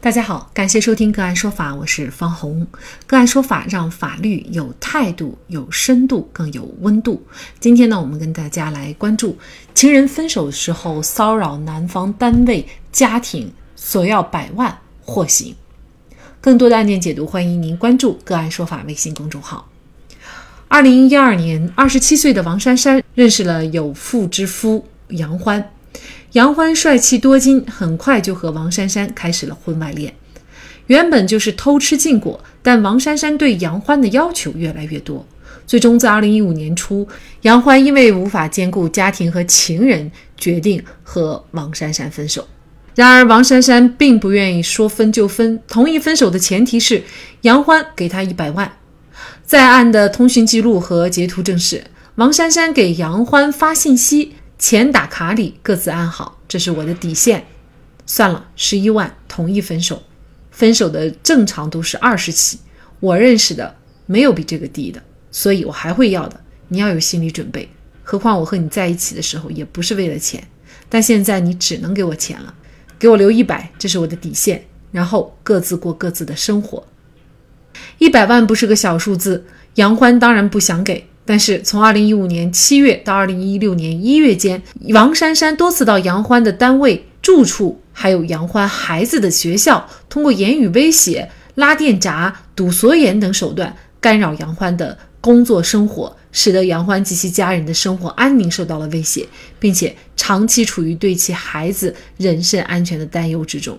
大家好，感谢收听个案说法，我是方红。个案说法让法律有态度、有深度、更有温度。今天呢，我们跟大家来关注情人分手时候骚扰男方单位、家庭，索要百万获刑。更多的案件解读，欢迎您关注个案说法微信公众号。二零一二年，二十七岁的王珊珊认识了有妇之夫杨欢。杨欢帅气多金，很快就和王珊珊开始了婚外恋。原本就是偷吃禁果，但王珊珊对杨欢的要求越来越多。最终在二零一五年初，杨欢因为无法兼顾家庭和情人，决定和王珊珊分手。然而，王珊珊并不愿意说分就分，同意分手的前提是杨欢给她一百万。在案的通讯记录和截图证实，王珊珊给杨欢发信息。钱打卡里，各自安好，这是我的底线。算了，十一万，同意分手。分手的正常都是二十起，我认识的没有比这个低的，所以我还会要的。你要有心理准备。何况我和你在一起的时候也不是为了钱，但现在你只能给我钱了，给我留一百，这是我的底线。然后各自过各自的生活。一百万不是个小数字，杨欢当然不想给。但是从二零一五年七月到二零一六年一月间，王珊珊多次到杨欢的单位、住处，还有杨欢孩子的学校，通过言语威胁、拉电闸、堵锁眼等手段干扰杨欢的工作生活，使得杨欢及其家人的生活安宁受到了威胁，并且长期处于对其孩子人身安全的担忧之中。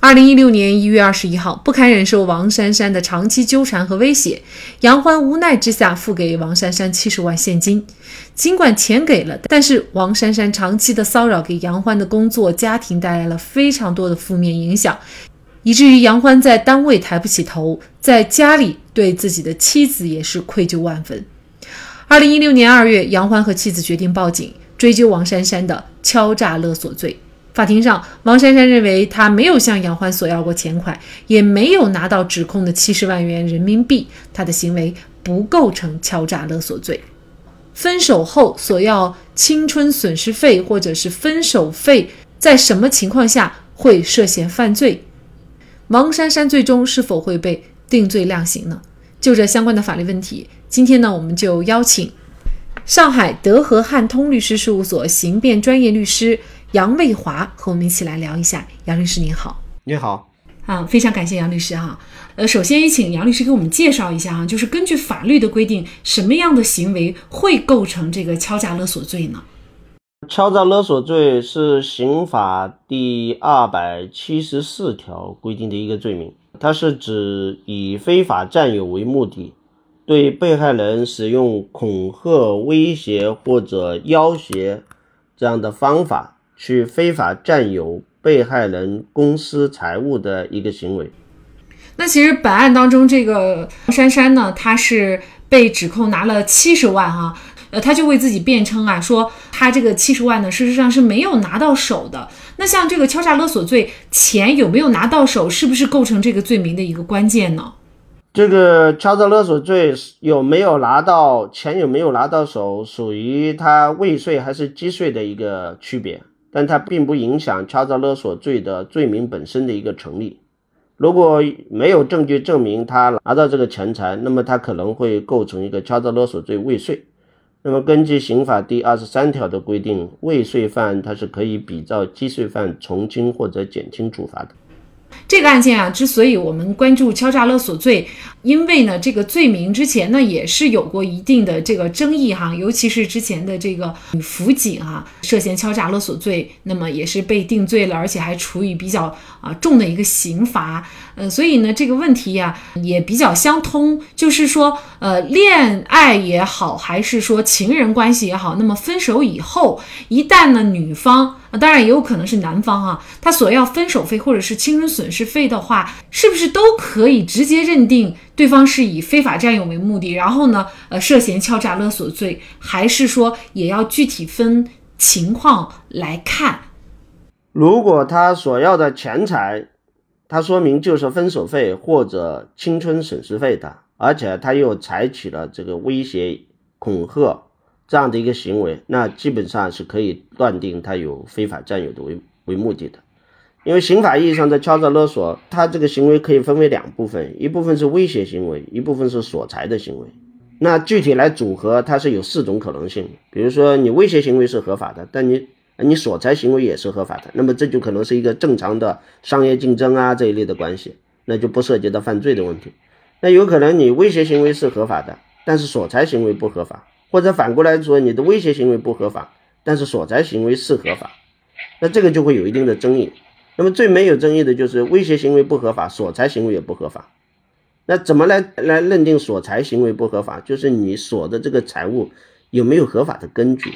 二零一六年一月二十一号，不堪忍受王珊珊的长期纠缠和威胁，杨欢无奈之下付给王珊珊七十万现金。尽管钱给了，但是王珊珊长期的骚扰给杨欢的工作、家庭带来了非常多的负面影响，以至于杨欢在单位抬不起头，在家里对自己的妻子也是愧疚万分。二零一六年二月，杨欢和妻子决定报警，追究王珊珊的敲诈勒索罪。法庭上，王珊珊认为她没有向杨欢索要过钱款，也没有拿到指控的七十万元人民币，她的行为不构成敲诈勒索罪。分手后索要青春损失费或者是分手费，在什么情况下会涉嫌犯罪？王珊珊最终是否会被定罪量刑呢？就这相关的法律问题，今天呢，我们就邀请上海德和汉通律师事务所刑辩专业律师。杨卫华和我们一起来聊一下，杨律师您好，你好，啊，非常感谢杨律师哈。呃，首先也请杨律师给我们介绍一下啊，就是根据法律的规定，什么样的行为会构成这个敲诈勒索罪呢？敲诈勒索罪是刑法第二百七十四条规定的一个罪名，它是指以非法占有为目的，对被害人使用恐吓、威胁或者要挟这样的方法。去非法占有被害人公司财物的一个行为。那其实本案当中，这个珊珊呢，她是被指控拿了七十万哈，呃，她就为自己辩称啊，说她这个七十万呢，事实上是没有拿到手的。那像这个敲诈勒索罪，钱有没有拿到手，是不是构成这个罪名的一个关键呢？这个敲诈勒索罪有没有拿到钱，有没有拿到手，属于他未遂还是既遂的一个区别。但它并不影响敲诈勒索罪的罪名本身的一个成立。如果没有证据证明他拿到这个钱财，那么他可能会构成一个敲诈勒索罪未遂。那么根据刑法第二十三条的规定，未遂犯他是可以比照既遂犯从轻或者减轻处罚的。这个案件啊，之所以我们关注敲诈勒索罪，因为呢，这个罪名之前呢也是有过一定的这个争议哈，尤其是之前的这个辅警啊涉嫌敲诈勒索罪，那么也是被定罪了，而且还处以比较啊重的一个刑罚。呃，所以呢，这个问题呀也比较相通，就是说，呃，恋爱也好，还是说情人关系也好，那么分手以后，一旦呢女方。啊，当然也有可能是男方啊，他索要分手费或者是青春损失费的话，是不是都可以直接认定对方是以非法占有为目的，然后呢，呃，涉嫌敲诈勒索罪，还是说也要具体分情况来看？如果他索要的钱财，他说明就是分手费或者青春损失费的，而且他又采取了这个威胁、恐吓。这样的一个行为，那基本上是可以断定他有非法占有的为为目的的，因为刑法意义上的敲诈勒索，他这个行为可以分为两部分，一部分是威胁行为，一部分是索财的行为。那具体来组合，它是有四种可能性。比如说，你威胁行为是合法的，但你你索财行为也是合法的，那么这就可能是一个正常的商业竞争啊这一类的关系，那就不涉及到犯罪的问题。那有可能你威胁行为是合法的，但是索财行为不合法，或者反过来说，你的威胁行为不合法，但是索财行为是合法，那这个就会有一定的争议。那么最没有争议的就是威胁行为不合法，索财行为也不合法。那怎么来来认定索财行为不合法？就是你索的这个财物有没有合法的根据？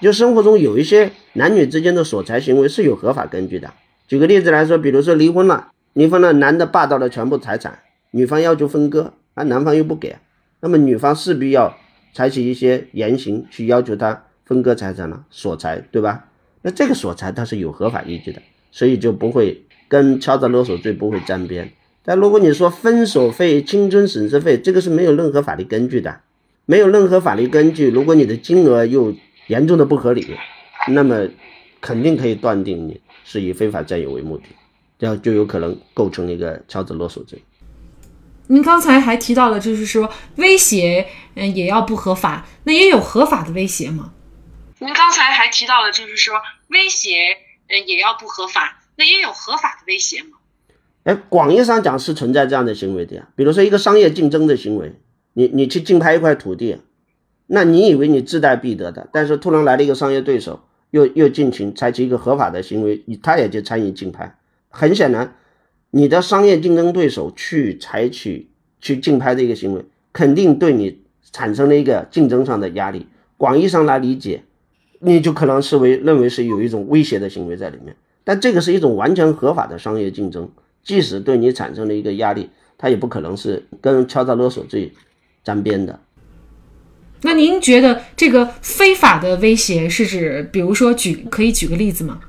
就生活中有一些男女之间的索财行为是有合法根据的。举个例子来说，比如说离婚了，离婚了，男的霸道了全部财产，女方要求分割，而男方又不给，那么女方势必要采取一些言行去要求他分割财产了，索财，对吧？那这个索财它是有合法依据的。所以就不会跟敲诈勒索罪不会沾边，但如果你说分手费、青春损失费，这个是没有任何法律根据的，没有任何法律根据。如果你的金额又严重的不合理，那么肯定可以断定你是以非法占有为目的，这样就有可能构成一个敲诈勒索罪。您刚才还提到了，就是说威胁，嗯，也要不合法，那也有合法的威胁吗？您刚才还提到了，就是说威胁。嗯，也要不合法，那也有合法的威胁吗？哎，广义上讲是存在这样的行为的呀。比如说一个商业竞争的行为，你你去竞拍一块土地，那你以为你志在必得的，但是突然来了一个商业对手，又又进行采取一个合法的行为，他也就参与竞拍。很显然，你的商业竞争对手去采取去竞拍的一个行为，肯定对你产生了一个竞争上的压力。广义上来理解。你就可能视为认为是有一种威胁的行为在里面，但这个是一种完全合法的商业竞争，即使对你产生了一个压力，它也不可能是跟敲诈勒索罪沾边的。那您觉得这个非法的威胁是指，比如说举可以举个例子吗？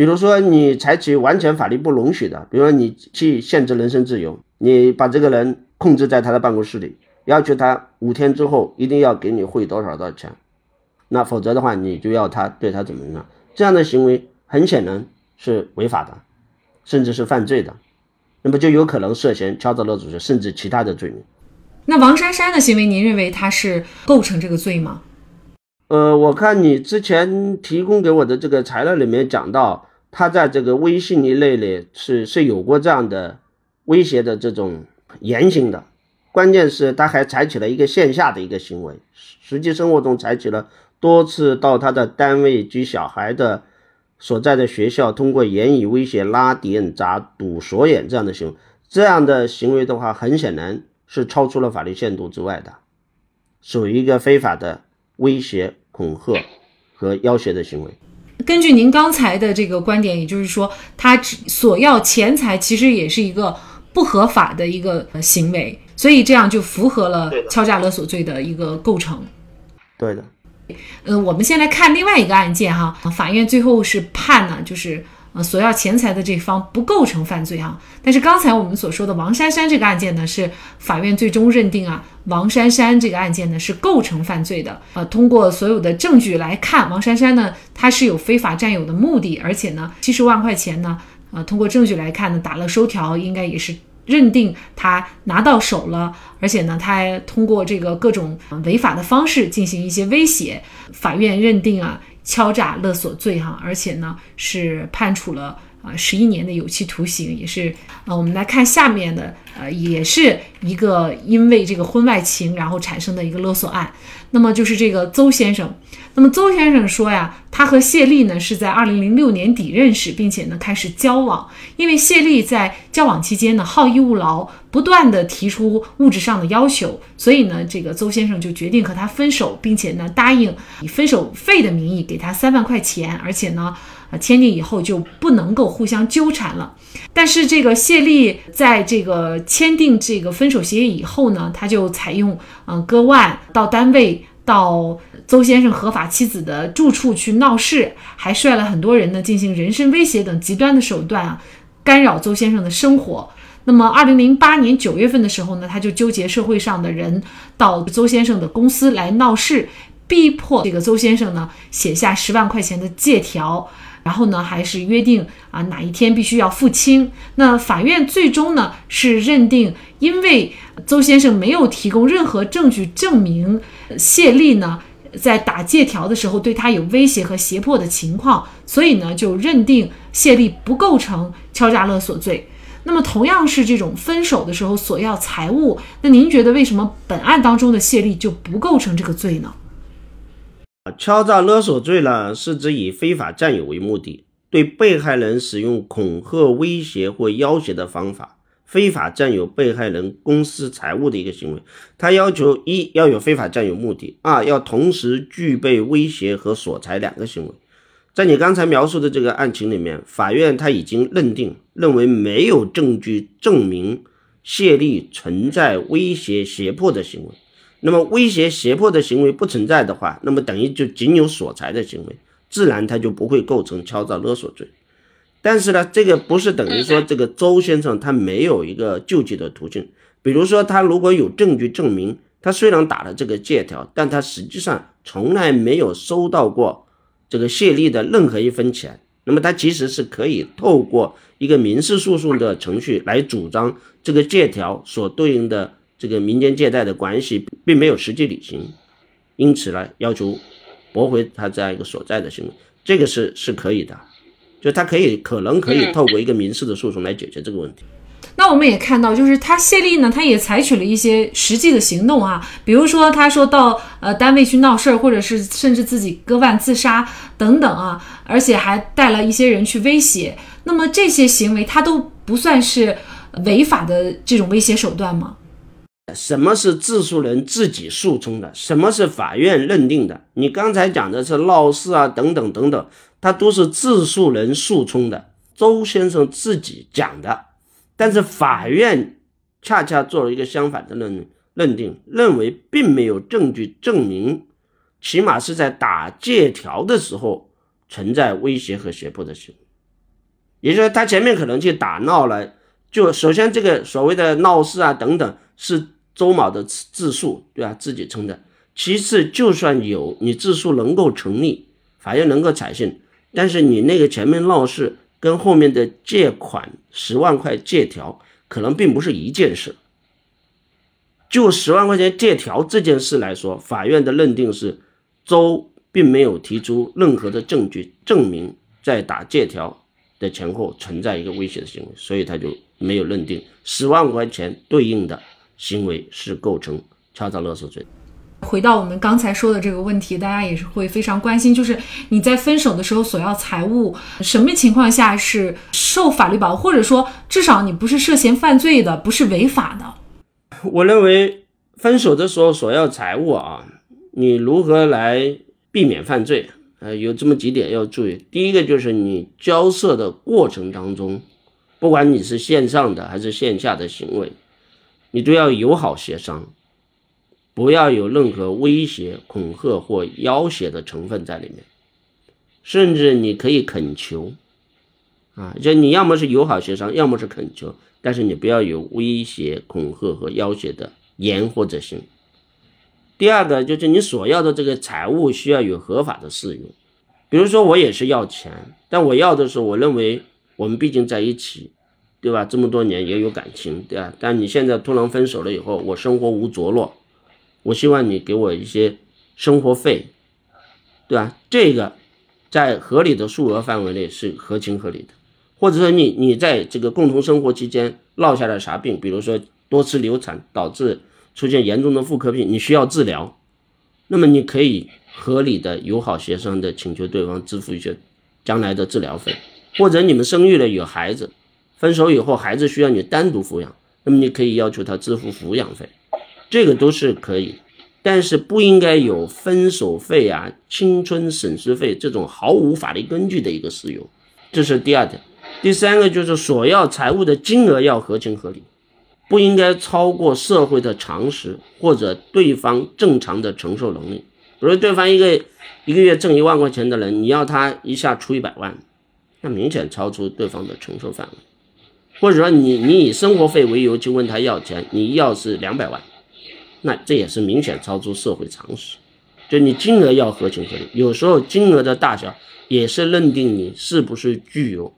比如说你采取完全法律不容许的，比如说你去限制人身自由，你把这个人控制在他的办公室里，要求他五天之后一定要给你汇多少多少钱。那否则的话，你就要他对他怎么样？这样的行为很显然是违法的，甚至是犯罪的，那么就有可能涉嫌敲诈勒索罪，甚至其他的罪名。那王珊珊的行为，您认为他是构成这个罪吗？呃，我看你之前提供给我的这个材料里面讲到，他在这个微信一类里是是有过这样的威胁的这种言行的，关键是他还采取了一个线下的一个行为，实际生活中采取了。多次到他的单位及小孩的所在的学校，通过言语威胁、拉点、砸、堵锁眼这样的行为，这样的行为的话，很显然是超出了法律限度之外的，属于一个非法的威胁、恐吓和要挟的行为。根据您刚才的这个观点，也就是说，他索要钱财其实也是一个不合法的一个行为，所以这样就符合了敲诈勒索罪的一个构成。对的。呃，我们先来看另外一个案件哈，法院最后是判呢，就是呃索要钱财的这方不构成犯罪啊。但是刚才我们所说的王珊珊这个案件呢，是法院最终认定啊，王珊珊这个案件呢是构成犯罪的。呃，通过所有的证据来看，王珊珊呢，她是有非法占有的目的，而且呢，七十万块钱呢，呃，通过证据来看呢，打了收条，应该也是。认定他拿到手了，而且呢，他还通过这个各种违法的方式进行一些威胁，法院认定啊敲诈勒索罪哈，而且呢是判处了啊十一年的有期徒刑，也是呃我们来看下面的呃也是一个因为这个婚外情然后产生的一个勒索案，那么就是这个邹先生。那么邹先生说呀，他和谢丽呢是在二零零六年底认识，并且呢开始交往。因为谢丽在交往期间呢好逸恶劳，不断的提出物质上的要求，所以呢这个邹先生就决定和他分手，并且呢答应以分手费的名义给他三万块钱，而且呢啊签订以后就不能够互相纠缠了。但是这个谢丽在这个签订这个分手协议以后呢，他就采用嗯割腕到单位。到邹先生合法妻子的住处去闹事，还率了很多人呢进行人身威胁等极端的手段啊，干扰邹先生的生活。那么，二零零八年九月份的时候呢，他就纠结社会上的人到邹先生的公司来闹事，逼迫这个邹先生呢写下十万块钱的借条。然后呢还是约定啊哪一天必须要付清。那法院最终呢是认定，因为邹先生没有提供任何证据证明谢丽呢在打借条的时候对他有威胁和胁迫的情况，所以呢就认定谢丽不构成敲诈勒索罪。那么同样是这种分手的时候索要财物，那您觉得为什么本案当中的谢丽就不构成这个罪呢？敲诈勒索罪呢，是指以非法占有为目的，对被害人使用恐吓、威胁或要挟的方法，非法占有被害人公司财物的一个行为。他要求一要有非法占有目的，二要同时具备威胁和索财两个行为。在你刚才描述的这个案情里面，法院他已经认定，认为没有证据证明谢丽存在威胁胁迫的行为。那么威胁胁迫的行为不存在的话，那么等于就仅有索财的行为，自然他就不会构成敲诈勒索罪。但是呢，这个不是等于说这个周先生他没有一个救济的途径。比如说，他如果有证据证明他虽然打了这个借条，但他实际上从来没有收到过。这个谢丽的任何一分钱，那么他其实是可以透过一个民事诉讼的程序来主张这个借条所对应的这个民间借贷的关系并没有实际履行，因此呢要求驳回他这样一个所在的行为，这个是是可以的，就他可以可能可以透过一个民事的诉讼来解决这个问题。那我们也看到，就是他谢丽呢，他也采取了一些实际的行动啊，比如说他说到呃单位去闹事儿，或者是甚至自己割腕自杀等等啊，而且还带了一些人去威胁。那么这些行为，他都不算是违法的这种威胁手段吗？什么是自诉人自己诉冲的？什么是法院认定的？你刚才讲的是闹事啊等等等等，他都是自诉人诉冲的，周先生自己讲的。但是法院恰恰做了一个相反的认认定，认为并没有证据证明，起码是在打借条的时候存在威胁和胁迫的行为。也就是说，他前面可能去打闹了，就首先这个所谓的闹事啊等等是周某的自诉，对吧？自己称的。其次，就算有你自诉能够成立，法院能够采信，但是你那个前面闹事。跟后面的借款十万块借条可能并不是一件事。就十万块钱借条这件事来说，法院的认定是周并没有提出任何的证据证明在打借条的前后存在一个威胁的行为，所以他就没有认定十万块钱对应的行为是构成敲诈勒索罪。回到我们刚才说的这个问题，大家也是会非常关心，就是你在分手的时候索要财物，什么情况下是受法律保护，或者说至少你不是涉嫌犯罪的，不是违法的？我认为分手的时候索要财物啊，你如何来避免犯罪？呃，有这么几点要注意。第一个就是你交涉的过程当中，不管你是线上的还是线下的行为，你都要友好协商。不要有任何威胁、恐吓或要挟的成分在里面，甚至你可以恳求，啊，就你要么是友好协商，要么是恳求，但是你不要有威胁、恐吓和要挟的言或者行。第二个就是你所要的这个财物需要有合法的事由，比如说我也是要钱，但我要的是我认为我们毕竟在一起，对吧？这么多年也有感情，对吧？但你现在突然分手了以后，我生活无着落。我希望你给我一些生活费，对吧？这个在合理的数额范围内是合情合理的。或者说你你在这个共同生活期间落下了啥病，比如说多次流产导致出现严重的妇科病，你需要治疗，那么你可以合理的友好协商的请求对方支付一些将来的治疗费。或者你们生育了有孩子，分手以后孩子需要你单独抚养，那么你可以要求他支付抚养费。这个都是可以，但是不应该有分手费啊、青春损失费这种毫无法律根据的一个事由，这是第二点。第三个就是索要财物的金额要合情合理，不应该超过社会的常识或者对方正常的承受能力。比如对方一个一个月挣一万块钱的人，你要他一下出一百万，那明显超出对方的承受范围。或者说你你以生活费为由去问他要钱，你要是两百万。那这也是明显超出社会常识，就你金额要合情合理，有时候金额的大小也是认定你是不是具有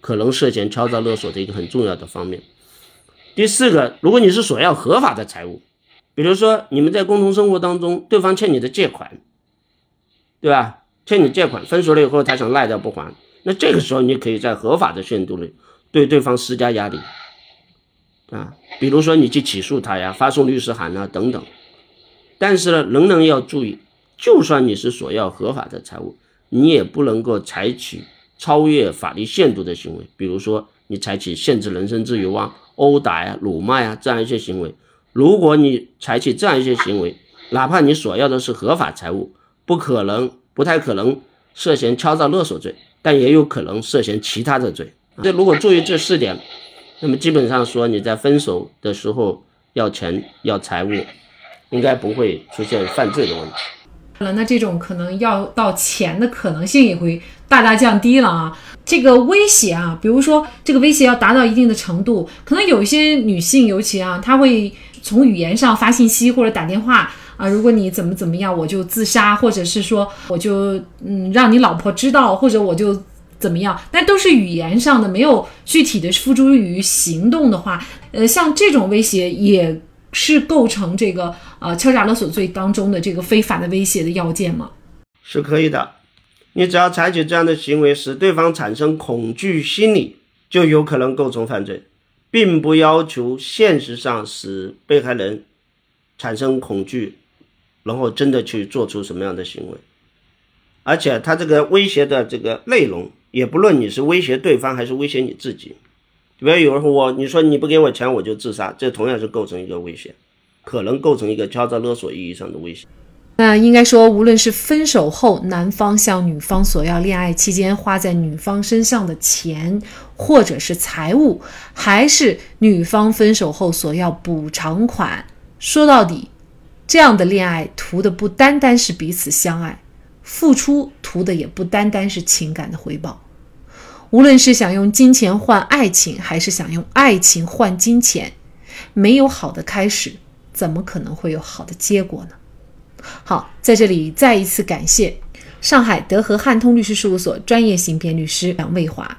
可能涉嫌敲诈勒索的一个很重要的方面。第四个，如果你是索要合法的财物，比如说你们在共同生活当中，对方欠你的借款，对吧？欠你借款，分手了以后他想赖掉不还，那这个时候你可以在合法的限度内对对方施加压力啊，比如说你去起诉他呀，发送律师函啊等等。但是呢，仍然要注意，就算你是索要合法的财物，你也不能够采取超越法律限度的行为，比如说你采取限制人身自由啊、殴打呀、辱骂呀这样一些行为。如果你采取这样一些行为，哪怕你索要的是合法财物，不可能、不太可能涉嫌敲诈勒索罪，但也有可能涉嫌其他的罪。这如果注意这四点，那么基本上说你在分手的时候要钱、要财物。应该不会出现犯罪的问题。那这种可能要到钱的可能性也会大大降低了啊。这个威胁啊，比如说这个威胁要达到一定的程度，可能有一些女性，尤其啊，她会从语言上发信息或者打电话啊，如果你怎么怎么样，我就自杀，或者是说我就嗯让你老婆知道，或者我就怎么样，但都是语言上的，没有具体的付诸于行动的话，呃，像这种威胁也。是构成这个呃敲诈勒索罪当中的这个非法的威胁的要件吗？是可以的，你只要采取这样的行为，使对方产生恐惧心理，就有可能构成犯罪，并不要求现实上使被害人产生恐惧，然后真的去做出什么样的行为。而且他这个威胁的这个内容，也不论你是威胁对方还是威胁你自己。比如有人说我，你说你不给我钱我就自杀，这同样是构成一个威胁，可能构成一个敲诈勒索意义上的威胁。那应该说，无论是分手后男方向女方索要恋爱期间花在女方身上的钱，或者是财物，还是女方分手后索要补偿款，说到底，这样的恋爱图的不单单是彼此相爱，付出图的也不单单是情感的回报。无论是想用金钱换爱情，还是想用爱情换金钱，没有好的开始，怎么可能会有好的结果呢？好，在这里再一次感谢上海德和汉通律师事务所专业刑辩律师杨卫华。